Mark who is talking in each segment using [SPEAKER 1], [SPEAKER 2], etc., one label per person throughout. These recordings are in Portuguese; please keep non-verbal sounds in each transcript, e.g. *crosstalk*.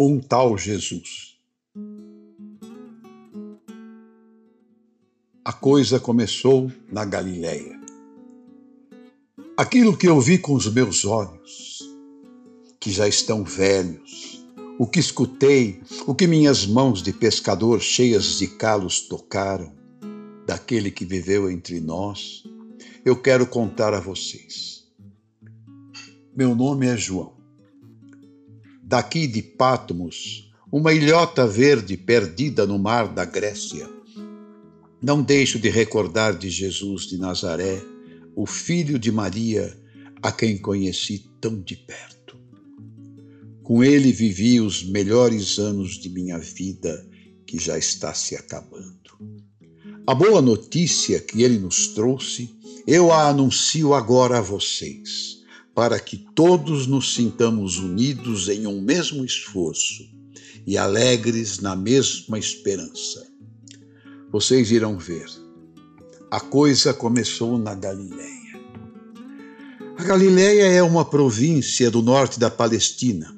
[SPEAKER 1] um tal Jesus. A coisa começou na Galileia. Aquilo que eu vi com os meus olhos, que já estão velhos, o que escutei, o que minhas mãos de pescador cheias de calos tocaram, daquele que viveu entre nós, eu quero contar a vocês. Meu nome é João daqui de Pátmos, uma ilhota verde perdida no mar da Grécia. Não deixo de recordar de Jesus de Nazaré, o filho de Maria, a quem conheci tão de perto. Com ele vivi os melhores anos de minha vida, que já está se acabando. A boa notícia que ele nos trouxe, eu a anuncio agora a vocês para que todos nos sintamos unidos em um mesmo esforço e alegres na mesma esperança. Vocês irão ver. A coisa começou na Galileia. A Galileia é uma província do norte da Palestina.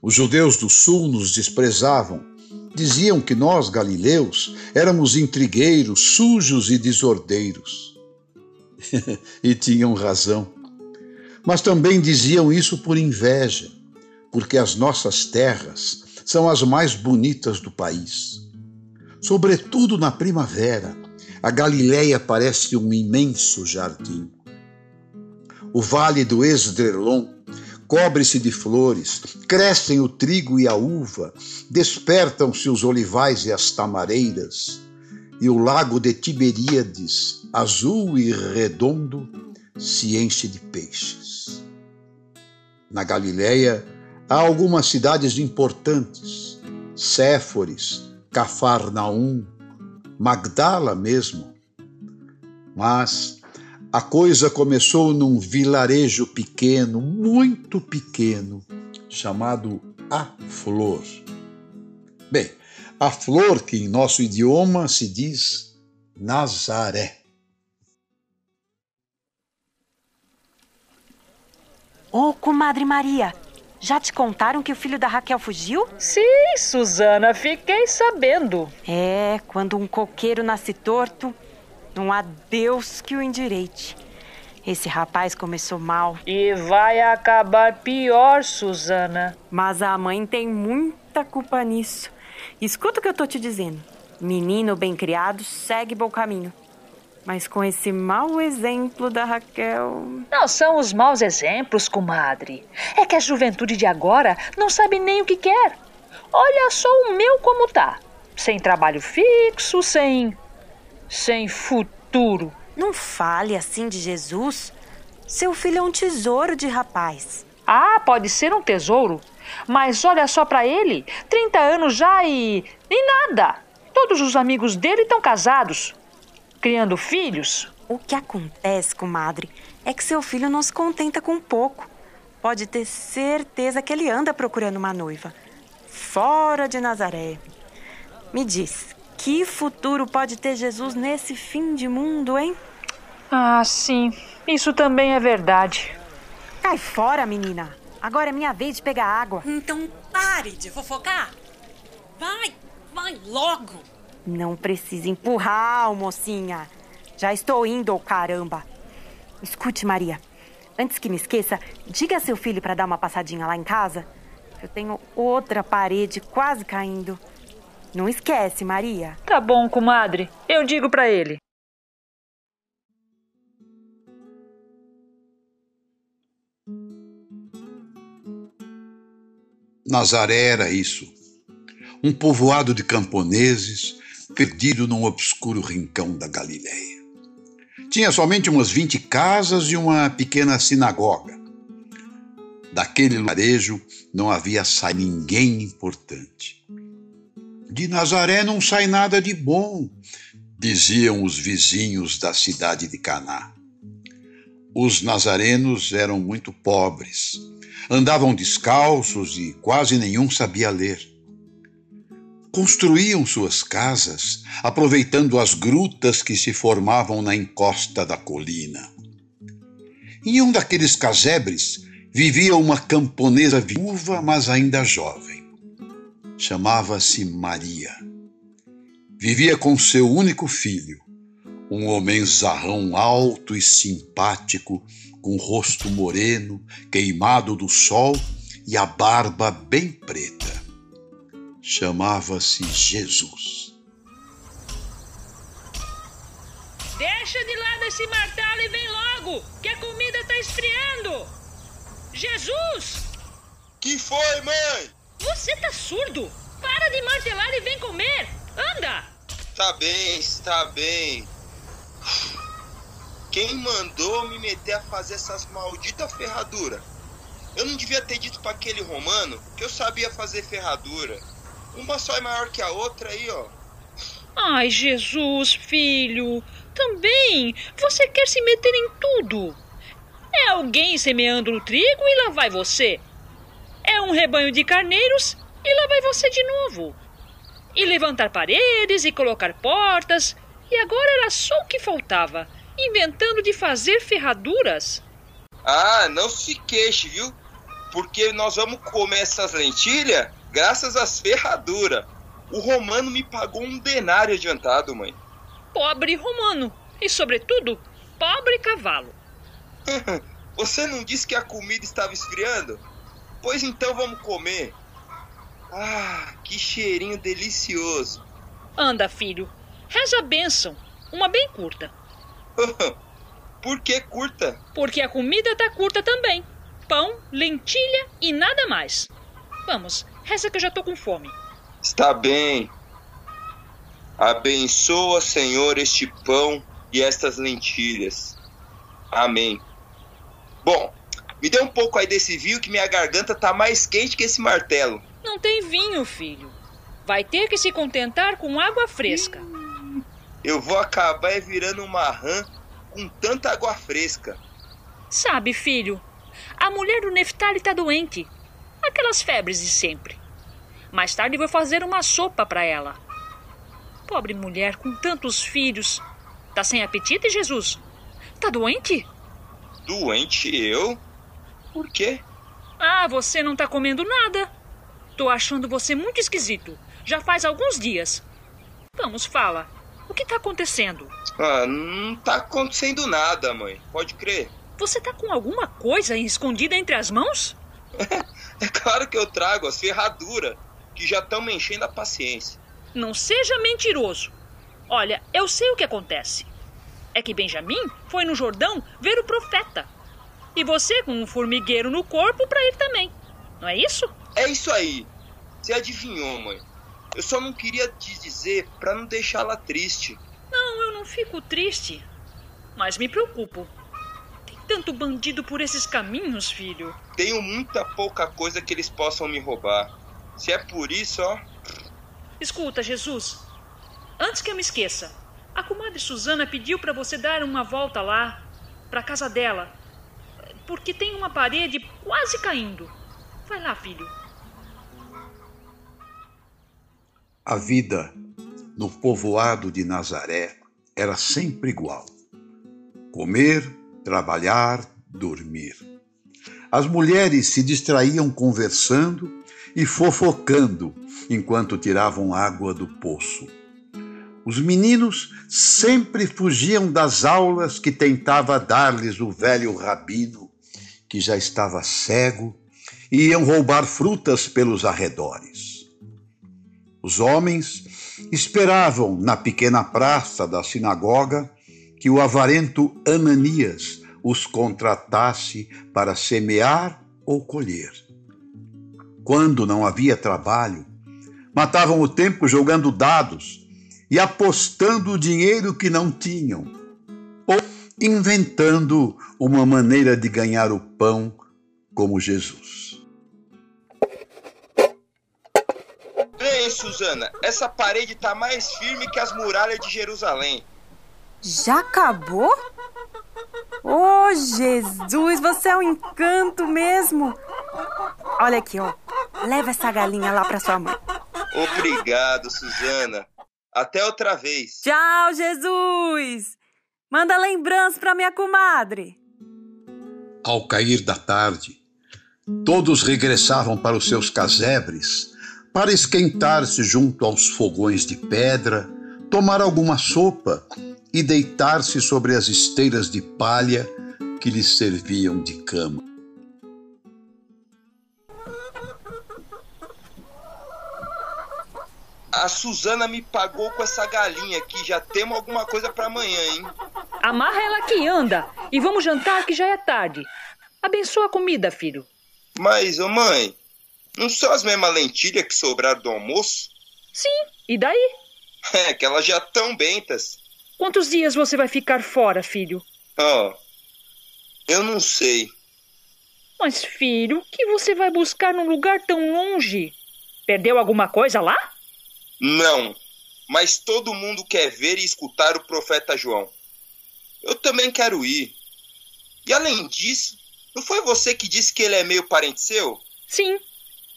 [SPEAKER 1] Os judeus do sul nos desprezavam. Diziam que nós, galileus, éramos intrigueiros, sujos e desordeiros. *laughs* e tinham razão mas também diziam isso por inveja, porque as nossas terras são as mais bonitas do país. Sobretudo na primavera, a Galileia parece um imenso jardim. O vale do Esdrelon cobre-se de flores, crescem o trigo e a uva, despertam-se os olivais e as tamareiras, e o lago de Tiberíades, azul e redondo, se enche de peixes. Na Galiléia há algumas cidades importantes, Séforis, Cafarnaum, Magdala mesmo. Mas a coisa começou num vilarejo pequeno, muito pequeno, chamado A Flor. Bem, a flor que em nosso idioma se diz Nazaré.
[SPEAKER 2] Ô, oh, comadre Maria, já te contaram que o filho da Raquel fugiu?
[SPEAKER 3] Sim, Suzana, fiquei sabendo.
[SPEAKER 2] É, quando um coqueiro nasce torto, não há Deus que o endireite. Esse rapaz começou mal.
[SPEAKER 3] E vai acabar pior, Suzana.
[SPEAKER 2] Mas a mãe tem muita culpa nisso. Escuta o que eu tô te dizendo. Menino bem criado segue bom caminho. Mas com esse mau exemplo da Raquel.
[SPEAKER 3] Não são os maus exemplos, comadre. É que a juventude de agora não sabe nem o que quer. Olha só o meu como tá. Sem trabalho fixo, sem. sem futuro.
[SPEAKER 2] Não fale assim de Jesus. Seu filho é um tesouro de rapaz.
[SPEAKER 3] Ah, pode ser um tesouro. Mas olha só para ele: 30 anos já e. e nada. Todos os amigos dele estão casados criando filhos?
[SPEAKER 2] O que acontece, comadre, é que seu filho não se contenta com pouco. Pode ter certeza que ele anda procurando uma noiva. Fora de Nazaré. Me diz, que futuro pode ter Jesus nesse fim de mundo, hein?
[SPEAKER 3] Ah, sim. Isso também é verdade.
[SPEAKER 2] Cai fora, menina. Agora é minha vez de pegar água.
[SPEAKER 4] Então pare de fofocar. Vai, vai logo.
[SPEAKER 2] Não precisa empurrar, mocinha. Já estou indo, caramba. Escute, Maria. Antes que me esqueça, diga a seu filho para dar uma passadinha lá em casa. Eu tenho outra parede quase caindo. Não esquece, Maria.
[SPEAKER 3] Tá bom, comadre. Eu digo para ele.
[SPEAKER 1] Nazaré era isso. Um povoado de camponeses perdido num obscuro rincão da Galiléia. Tinha somente umas vinte casas e uma pequena sinagoga. Daquele lugarejo não havia sai ninguém importante. De Nazaré não sai nada de bom, diziam os vizinhos da cidade de Caná. Os nazarenos eram muito pobres, andavam descalços e quase nenhum sabia ler construíam suas casas aproveitando as grutas que se formavam na encosta da colina. Em um daqueles casebres vivia uma camponesa viúva, mas ainda jovem. Chamava-se Maria. Vivia com seu único filho, um homem zarrão alto e simpático, com rosto moreno, queimado do sol e a barba bem preta. Chamava-se Jesus.
[SPEAKER 3] Deixa de lado esse martelo e vem logo, que a comida está esfriando. Jesus!
[SPEAKER 5] Que foi, mãe?
[SPEAKER 3] Você tá surdo? Para de martelar e vem comer! Anda!
[SPEAKER 5] Tá bem, está bem. Quem mandou me meter a fazer essas malditas ferraduras? Eu não devia ter dito para aquele romano que eu sabia fazer ferradura. Uma só é maior que a outra aí, ó.
[SPEAKER 3] Ai, Jesus, filho. Também você quer se meter em tudo. É alguém semeando o trigo e lá vai você. É um rebanho de carneiros e lá vai você de novo. E levantar paredes e colocar portas. E agora era só o que faltava inventando de fazer ferraduras.
[SPEAKER 5] Ah, não se queixe, viu? Porque nós vamos comer essas lentilhas graças às ferraduras. O romano me pagou um denário adiantado, mãe.
[SPEAKER 3] Pobre romano. E, sobretudo, pobre cavalo. *laughs*
[SPEAKER 5] Você não disse que a comida estava esfriando? Pois então vamos comer. Ah, que cheirinho delicioso.
[SPEAKER 3] Anda, filho. Reza a bênção. Uma bem curta. *laughs*
[SPEAKER 5] Por que curta?
[SPEAKER 3] Porque a comida tá curta também. Pão, lentilha e nada mais. Vamos, reza que eu já tô com fome.
[SPEAKER 5] Está bem. Abençoa, Senhor, este pão e estas lentilhas. Amém. Bom, me dê um pouco aí desse vinho que minha garganta tá mais quente que esse martelo.
[SPEAKER 3] Não tem vinho, filho. Vai ter que se contentar com água fresca.
[SPEAKER 5] Eu vou acabar virando uma rã com tanta água fresca.
[SPEAKER 3] Sabe, filho, a mulher do Neftali tá doente. Aquelas febres de sempre. Mais tarde vou fazer uma sopa para ela. Pobre mulher com tantos filhos. Tá sem apetite, Jesus? Tá doente?
[SPEAKER 5] Doente eu? Por quê?
[SPEAKER 3] Ah, você não tá comendo nada. Tô achando você muito esquisito. Já faz alguns dias. Vamos, fala. O que tá acontecendo?
[SPEAKER 5] Ah, não tá acontecendo nada, mãe. Pode crer.
[SPEAKER 3] Você tá com alguma coisa escondida entre as mãos? *laughs*
[SPEAKER 5] é claro que eu trago as ferraduras, que já estão me enchendo a paciência.
[SPEAKER 3] Não seja mentiroso. Olha, eu sei o que acontece. É que Benjamin foi no Jordão ver o profeta. E você com um formigueiro no corpo para ir também. Não é isso?
[SPEAKER 5] É isso aí. Você adivinhou, mãe. Eu só não queria te dizer para não deixá-la triste.
[SPEAKER 3] Não, eu não fico triste. Mas me preocupo. Tanto bandido por esses caminhos, filho.
[SPEAKER 5] Tenho muita pouca coisa que eles possam me roubar. Se é por isso, ó.
[SPEAKER 3] Escuta, Jesus. Antes que eu me esqueça, a comadre Susana pediu para você dar uma volta lá, para casa dela, porque tem uma parede quase caindo. Vai lá, filho.
[SPEAKER 1] A vida no povoado de Nazaré era sempre igual: comer, trabalhar, dormir. As mulheres se distraíam conversando e fofocando enquanto tiravam água do poço. Os meninos sempre fugiam das aulas que tentava dar-lhes o velho rabino, que já estava cego, e iam roubar frutas pelos arredores. Os homens esperavam na pequena praça da sinagoga que o avarento Ananias os contratasse para semear ou colher. Quando não havia trabalho, matavam o tempo jogando dados e apostando o dinheiro que não tinham, ou inventando uma maneira de ganhar o pão como Jesus.
[SPEAKER 5] Bem, Suzana, essa parede tá mais firme que as muralhas de Jerusalém.
[SPEAKER 2] Já acabou? Oh, Jesus, você é um encanto mesmo. Olha aqui, ó. Leva essa galinha lá pra sua mãe.
[SPEAKER 5] Obrigado, Suzana. Até outra vez.
[SPEAKER 2] Tchau, Jesus. Manda lembrança pra minha comadre.
[SPEAKER 1] Ao cair da tarde, todos regressavam para os seus casebres para esquentar-se junto aos fogões de pedra, tomar alguma sopa e deitar-se sobre as esteiras de palha que lhes serviam de cama.
[SPEAKER 5] A Suzana me pagou com essa galinha aqui. Já temos alguma coisa para amanhã, hein?
[SPEAKER 3] Amarra ela que anda e vamos jantar que já é tarde. Abençoa a comida, filho.
[SPEAKER 5] Mas, ô mãe, não são as mesmas lentilhas que sobraram do almoço?
[SPEAKER 3] Sim, e daí?
[SPEAKER 5] É, que elas já estão bentas.
[SPEAKER 3] Quantos dias você vai ficar fora, filho?
[SPEAKER 5] Oh, eu não sei.
[SPEAKER 3] Mas, filho, o que você vai buscar num lugar tão longe? Perdeu alguma coisa lá?
[SPEAKER 5] Não, mas todo mundo quer ver e escutar o profeta João. Eu também quero ir. E além disso, não foi você que disse que ele é meio parente seu?
[SPEAKER 3] Sim,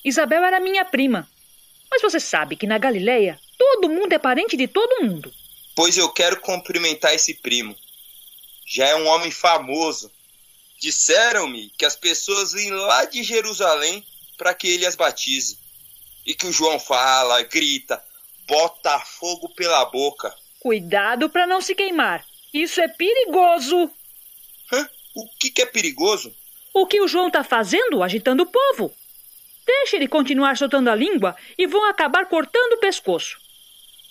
[SPEAKER 3] Isabel era minha prima. Mas você sabe que na Galileia todo mundo é parente de todo mundo.
[SPEAKER 5] Pois eu quero cumprimentar esse primo. Já é um homem famoso. Disseram-me que as pessoas vêm lá de Jerusalém para que ele as batize. E que o João fala, grita, bota fogo pela boca.
[SPEAKER 3] Cuidado para não se queimar. Isso é perigoso.
[SPEAKER 5] Hã? O que, que é perigoso?
[SPEAKER 3] O que o João está fazendo, agitando o povo. Deixe ele continuar soltando a língua e vão acabar cortando o pescoço.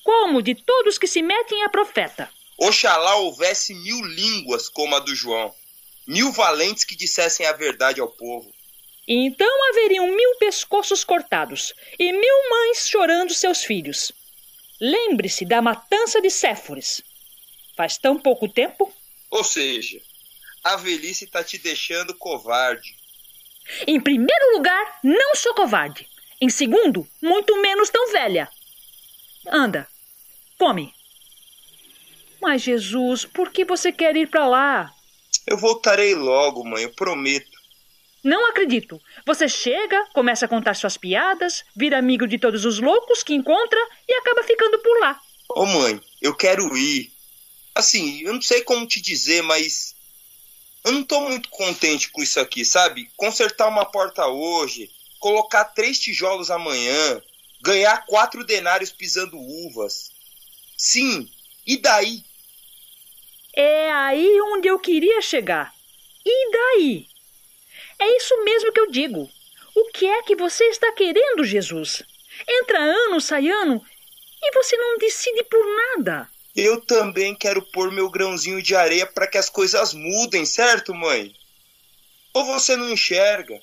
[SPEAKER 3] Como de todos que se metem a profeta.
[SPEAKER 5] Oxalá houvesse mil línguas como a do João. Mil valentes que dissessem a verdade ao povo.
[SPEAKER 3] Então haveriam mil pescoços cortados e mil mães chorando seus filhos. Lembre-se da matança de Séforis. Faz tão pouco tempo?
[SPEAKER 5] Ou seja, a velhice está te deixando covarde.
[SPEAKER 3] Em primeiro lugar, não sou covarde. Em segundo, muito menos tão velha. Anda, come. Mas Jesus, por que você quer ir para lá?
[SPEAKER 5] Eu voltarei logo, mãe, eu prometo.
[SPEAKER 3] Não acredito. Você chega, começa a contar suas piadas, vira amigo de todos os loucos que encontra e acaba ficando por lá.
[SPEAKER 5] Ô oh, mãe, eu quero ir. Assim, eu não sei como te dizer, mas eu não tô muito contente com isso aqui, sabe? Consertar uma porta hoje, colocar três tijolos amanhã, ganhar quatro denários pisando uvas. Sim, e daí?
[SPEAKER 3] É aí onde eu queria chegar. E daí? É isso mesmo que eu digo. O que é que você está querendo, Jesus? Entra ano, sai ano, e você não decide por nada.
[SPEAKER 5] Eu também quero pôr meu grãozinho de areia para que as coisas mudem, certo, mãe? Ou você não enxerga?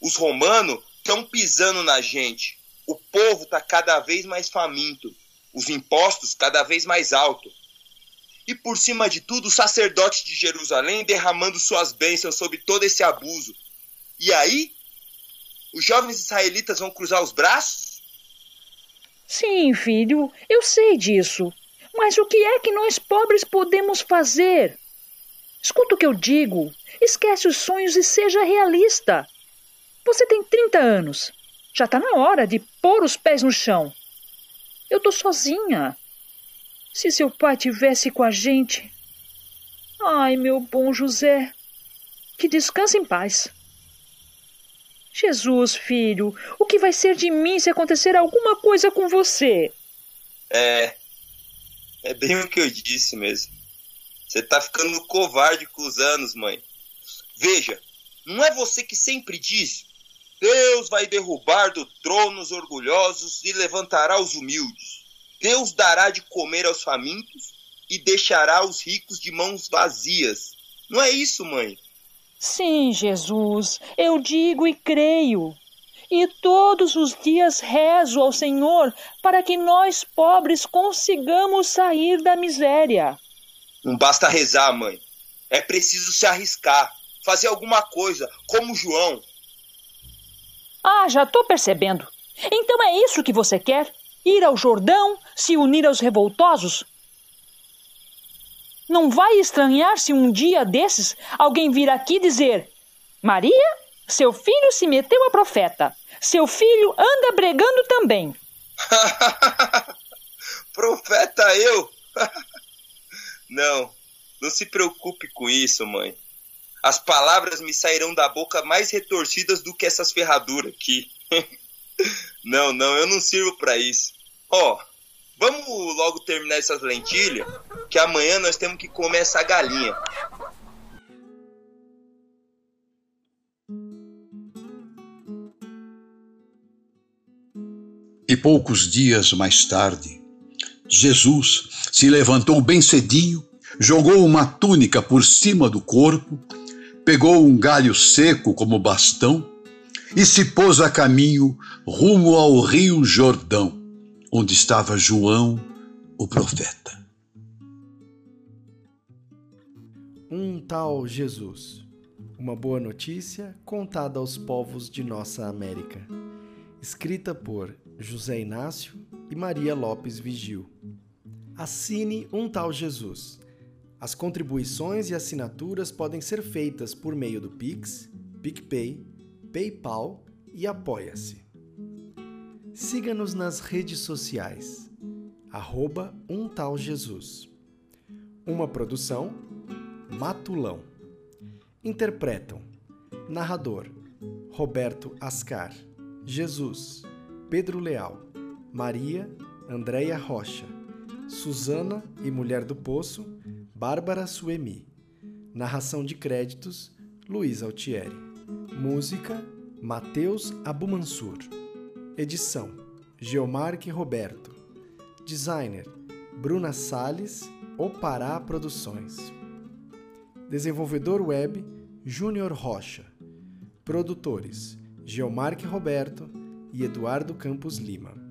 [SPEAKER 5] Os romanos estão pisando na gente. O povo está cada vez mais faminto. Os impostos cada vez mais altos. E por cima de tudo, os sacerdotes de Jerusalém derramando suas bênçãos sobre todo esse abuso. E aí? Os jovens israelitas vão cruzar os braços?
[SPEAKER 3] Sim, filho, eu sei disso. Mas o que é que nós pobres podemos fazer? Escuta o que eu digo. Esquece os sonhos e seja realista. Você tem 30 anos. Já está na hora de pôr os pés no chão. Eu tô sozinha. Se seu pai tivesse com a gente. Ai, meu bom José, que descanse em paz. Jesus, filho, o que vai ser de mim se acontecer alguma coisa com você?
[SPEAKER 5] É. É bem o que eu disse mesmo. Você tá ficando covarde com os anos, mãe. Veja, não é você que sempre diz: Deus vai derrubar do trono os orgulhosos e levantará os humildes. Deus dará de comer aos famintos e deixará os ricos de mãos vazias. Não é isso, mãe?
[SPEAKER 3] Sim, Jesus, eu digo e creio. E todos os dias rezo ao Senhor para que nós pobres consigamos sair da miséria.
[SPEAKER 5] Não basta rezar, mãe. É preciso se arriscar, fazer alguma coisa, como João.
[SPEAKER 3] Ah, já estou percebendo. Então é isso que você quer? ir ao Jordão, se unir aos revoltosos? Não vai estranhar se um dia desses alguém vir aqui dizer: Maria, seu filho se meteu a profeta. Seu filho anda bregando também. *laughs*
[SPEAKER 5] profeta eu? *laughs* não, não se preocupe com isso, mãe. As palavras me sairão da boca mais retorcidas do que essas ferraduras aqui. *laughs* Não, não, eu não sirvo para isso. Ó, vamos logo terminar essas lentilhas, que amanhã nós temos que comer essa galinha.
[SPEAKER 1] E poucos dias mais tarde, Jesus se levantou bem cedinho, jogou uma túnica por cima do corpo, pegou um galho seco como bastão e se pôs a caminho rumo ao rio Jordão, onde estava João, o profeta.
[SPEAKER 6] Um tal Jesus. Uma boa notícia contada aos povos de nossa América. Escrita por José Inácio e Maria Lopes Vigil. Assine Um Tal Jesus. As contribuições e assinaturas podem ser feitas por meio do Pix, PicPay, PayPal e Apoia-se. Siga-nos nas redes sociais. Arroba Um Tal Jesus. Uma produção Matulão. Interpretam Narrador Roberto Ascar Jesus Pedro Leal, Maria, Andréia Rocha, Susana e Mulher do Poço, Bárbara Suemi. Narração de créditos, Luiz Altieri. Música, Matheus Abumansur. Edição, Geomarque Roberto. Designer, Bruna Sales, Opará Produções. Desenvolvedor Web, Júnior Rocha. Produtores, Geomarque Roberto, e Eduardo Campos Lima.